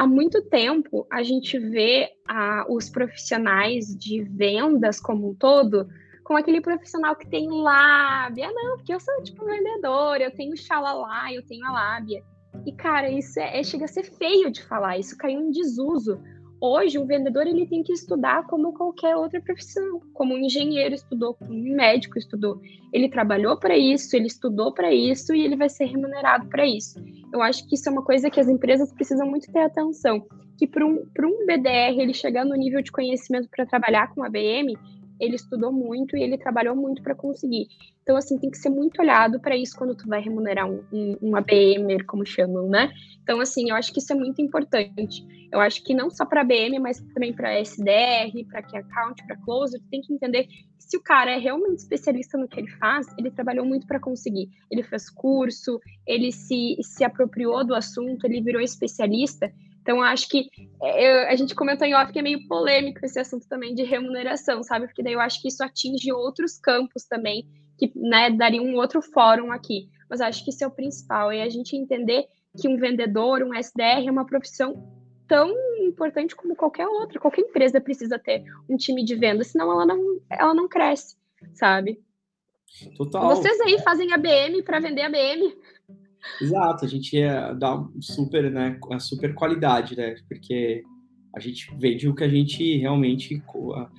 há muito tempo a gente vê ah, os profissionais de vendas como um todo com aquele profissional que tem lábia. Não, porque eu sou tipo vendedor, eu tenho xalalá, eu tenho a lábia. E, cara, isso é, é, chega a ser feio de falar, isso caiu em desuso. Hoje, um vendedor ele tem que estudar como qualquer outra profissão, como um engenheiro estudou, como um médico estudou. Ele trabalhou para isso, ele estudou para isso e ele vai ser remunerado para isso. Eu acho que isso é uma coisa que as empresas precisam muito ter atenção. Que para um, um BDR ele chegar no nível de conhecimento para trabalhar com a BM, ele estudou muito e ele trabalhou muito para conseguir. Então, assim, tem que ser muito olhado para isso quando tu vai remunerar um, um, um como chamam, né? Então, assim, eu acho que isso é muito importante. Eu acho que não só para ABM, mas também para SDR, para Key Account, para Closer, tem que entender que se o cara é realmente especialista no que ele faz, ele trabalhou muito para conseguir. Ele fez curso, ele se, se apropriou do assunto, ele virou especialista. Então, acho que é, eu, a gente comentou em off que é meio polêmico esse assunto também de remuneração, sabe? Porque daí eu acho que isso atinge outros campos também, que né, daria um outro fórum aqui. Mas acho que isso é o principal, é a gente entender que um vendedor, um SDR é uma profissão tão importante como qualquer outra. Qualquer empresa precisa ter um time de venda, senão ela não, ela não cresce, sabe? Total. Vocês aí fazem ABM para vender ABM? Exato, a gente ia dar super, né, a super qualidade, né, porque a gente vende o que a gente realmente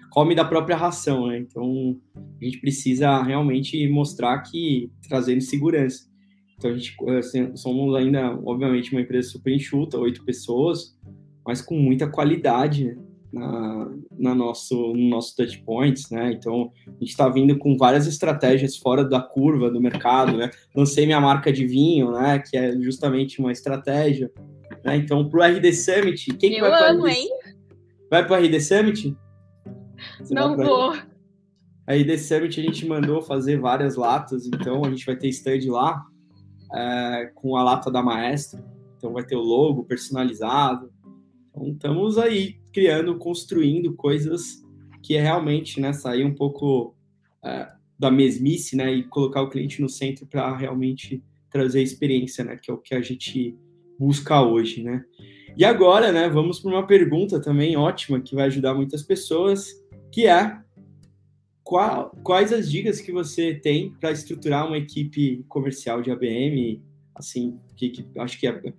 come da própria ração, né, então a gente precisa realmente mostrar que trazendo segurança. Então a gente assim, somos ainda, obviamente, uma empresa super enxuta, oito pessoas, mas com muita qualidade, né? Na, na nosso, no nosso touch points, né? Então, a gente está vindo com várias estratégias fora da curva do mercado, né? Lancei minha marca de vinho, né? Que é justamente uma estratégia. Né? Então, para o RD Summit, quem Eu que vai amo, para hein? Vai para o RD Summit? Você Não vou. A RD Summit a gente mandou fazer várias latas, então a gente vai ter stand lá é, com a lata da Maestro. Então vai ter o logo personalizado. Então estamos aí criando, construindo coisas que é realmente né, sair um pouco é, da mesmice né, e colocar o cliente no centro para realmente trazer experiência, né, que é o que a gente busca hoje. Né? E agora, né, vamos para uma pergunta também ótima que vai ajudar muitas pessoas, que é qual, quais as dicas que você tem para estruturar uma equipe comercial de ABM? Assim, que, que acho que é,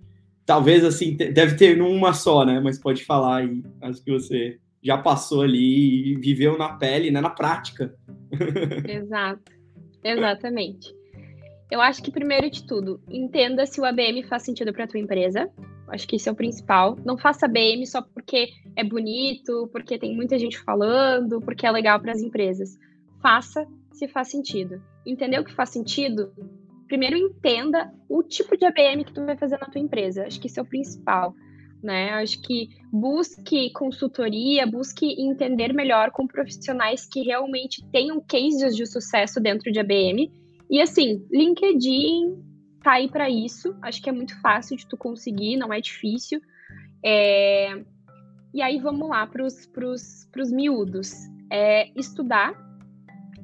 talvez assim deve ter uma só, né? Mas pode falar aí as que você já passou ali e viveu na pele, né? Na prática. Exato, exatamente. Eu acho que primeiro de tudo, entenda se o ABM faz sentido para tua empresa. Acho que isso é o principal. Não faça ABM só porque é bonito, porque tem muita gente falando, porque é legal para as empresas. Faça se faz sentido. Entender o que faz sentido? Primeiro entenda o tipo de ABM que tu vai fazer na tua empresa. Acho que isso é o principal. Né? Acho que busque consultoria, busque entender melhor com profissionais que realmente tenham cases de sucesso dentro de ABM. E assim, LinkedIn tá aí para isso. Acho que é muito fácil de tu conseguir, não é difícil. É... E aí vamos lá para os miúdos. É estudar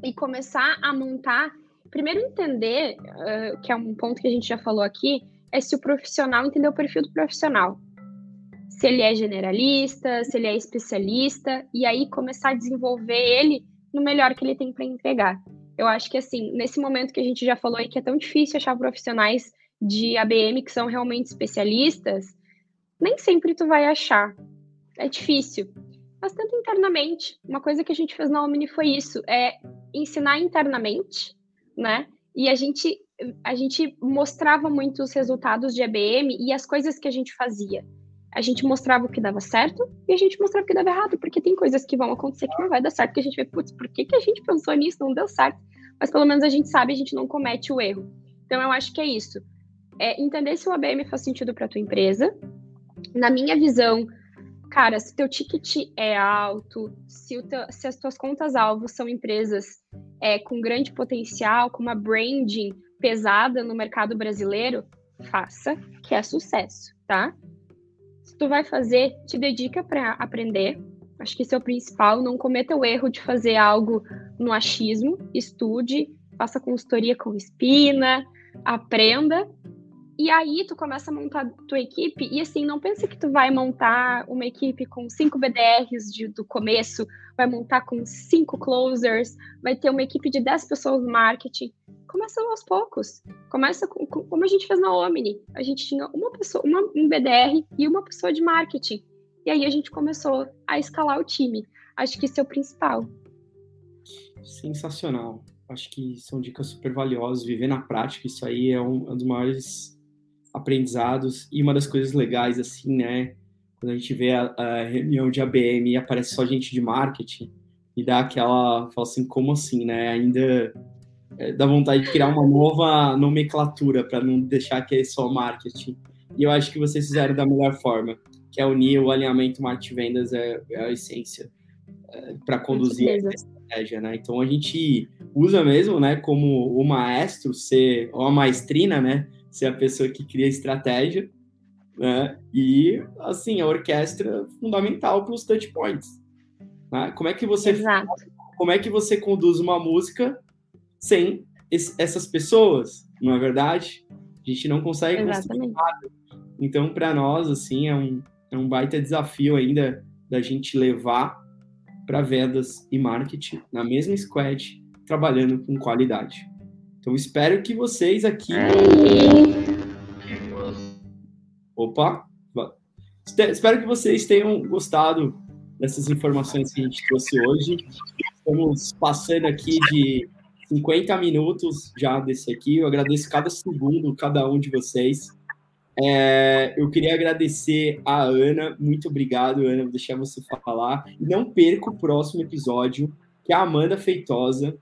e começar a montar. Primeiro entender, uh, que é um ponto que a gente já falou aqui, é se o profissional entender o perfil do profissional. Se ele é generalista, se ele é especialista, e aí começar a desenvolver ele no melhor que ele tem para entregar. Eu acho que assim, nesse momento que a gente já falou aí que é tão difícil achar profissionais de ABM que são realmente especialistas, nem sempre tu vai achar. É difícil. Mas tanto internamente. Uma coisa que a gente fez na Omni foi isso, é ensinar internamente, né? E a gente a gente mostrava muito os resultados de ABM e as coisas que a gente fazia. A gente mostrava o que dava certo e a gente mostrava o que dava errado, porque tem coisas que vão acontecer que não vai dar certo, que a gente vê, putz, por que, que a gente pensou nisso? Não deu certo. Mas pelo menos a gente sabe, a gente não comete o erro. Então eu acho que é isso. É entender se o ABM faz sentido para tua empresa. Na minha visão, cara, se teu ticket é alto, se, teu, se as tuas contas-alvo são empresas é, com grande potencial, com uma branding pesada no mercado brasileiro, faça, que é sucesso, tá? Se tu vai fazer, te dedica para aprender. Acho que isso é o principal. Não cometa o erro de fazer algo no achismo. Estude, faça consultoria com espina, aprenda e aí tu começa a montar tua equipe e assim, não pense que tu vai montar uma equipe com cinco BDRs de, do começo, vai montar com cinco closers, vai ter uma equipe de 10 pessoas no marketing. Começa aos poucos. Começa com, com, como a gente fez na Omni. A gente tinha uma pessoa, uma, um BDR e uma pessoa de marketing. E aí a gente começou a escalar o time. Acho que isso é o principal. Sensacional. Acho que são dicas super valiosas. Viver na prática, isso aí é um, um dos maiores aprendizados. E uma das coisas legais, assim, né? Quando a gente vê a, a reunião de ABM e aparece só gente de marketing, e dá aquela. Fala assim, como assim, né? Ainda é, dá vontade de criar uma nova nomenclatura para não deixar que é só marketing. E eu acho que vocês fizeram da melhor forma, que é unir o alinhamento marketing-vendas, é, é, a essência é, para conduzir a estratégia, né? Então a gente usa mesmo, né, como o maestro ser, ou a maestrina, né? Ser a pessoa que cria estratégia, né? E, assim, a orquestra é fundamental para os touch points. Né? Como é que você Exato. como é que você conduz uma música sem esse, essas pessoas? Não é verdade? A gente não consegue Exatamente. nada. Então, para nós, assim, é um, é um baita desafio ainda da gente levar para vendas e marketing na mesma squad, trabalhando com qualidade. Então espero que vocês aqui. Opa! Espero que vocês tenham gostado dessas informações que a gente trouxe hoje. Estamos passando aqui de 50 minutos já desse aqui. Eu agradeço cada segundo, cada um de vocês. É, eu queria agradecer a Ana. Muito obrigado, Ana. Vou deixar você falar. Não perca o próximo episódio, que é a Amanda Feitosa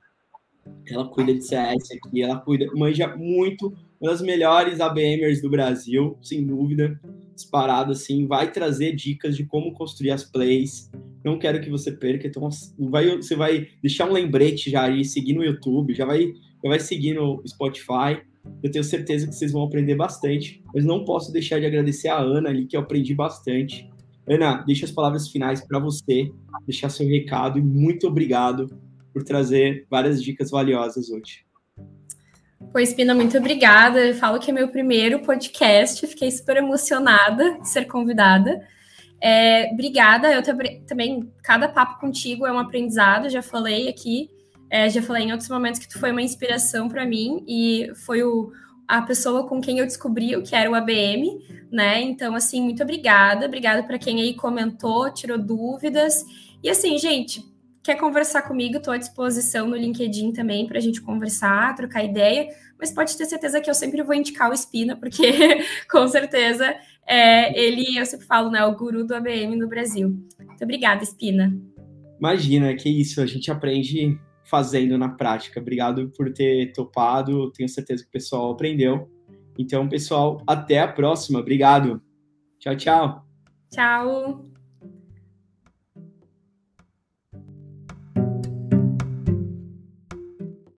ela cuida de CS aqui, ela cuida, manja muito, uma das melhores ABMers do Brasil, sem dúvida. disparado assim, vai trazer dicas de como construir as plays. Não quero que você perca, então vai, você vai deixar um lembrete já aí, seguir no YouTube, já vai, já vai seguir no Spotify. Eu tenho certeza que vocês vão aprender bastante, mas não posso deixar de agradecer a Ana ali, que eu aprendi bastante. Ana, deixa as palavras finais para você, deixar seu recado e muito obrigado por trazer várias dicas valiosas hoje. Pois, Pina, muito obrigada. Eu falo que é meu primeiro podcast, fiquei super emocionada de ser convidada. É, obrigada, eu também, cada papo contigo é um aprendizado, já falei aqui, é, já falei em outros momentos que tu foi uma inspiração para mim e foi o, a pessoa com quem eu descobri o que era o ABM, né? Então, assim, muito obrigada, obrigada para quem aí comentou, tirou dúvidas. E assim, gente, quer conversar comigo, estou à disposição no LinkedIn também para a gente conversar, trocar ideia, mas pode ter certeza que eu sempre vou indicar o Espina, porque com certeza é, ele, eu sempre falo, né, o guru do ABM no Brasil. Muito obrigada, Espina. Imagina, que isso, a gente aprende fazendo na prática. Obrigado por ter topado, tenho certeza que o pessoal aprendeu. Então, pessoal, até a próxima. Obrigado. Tchau, tchau. Tchau.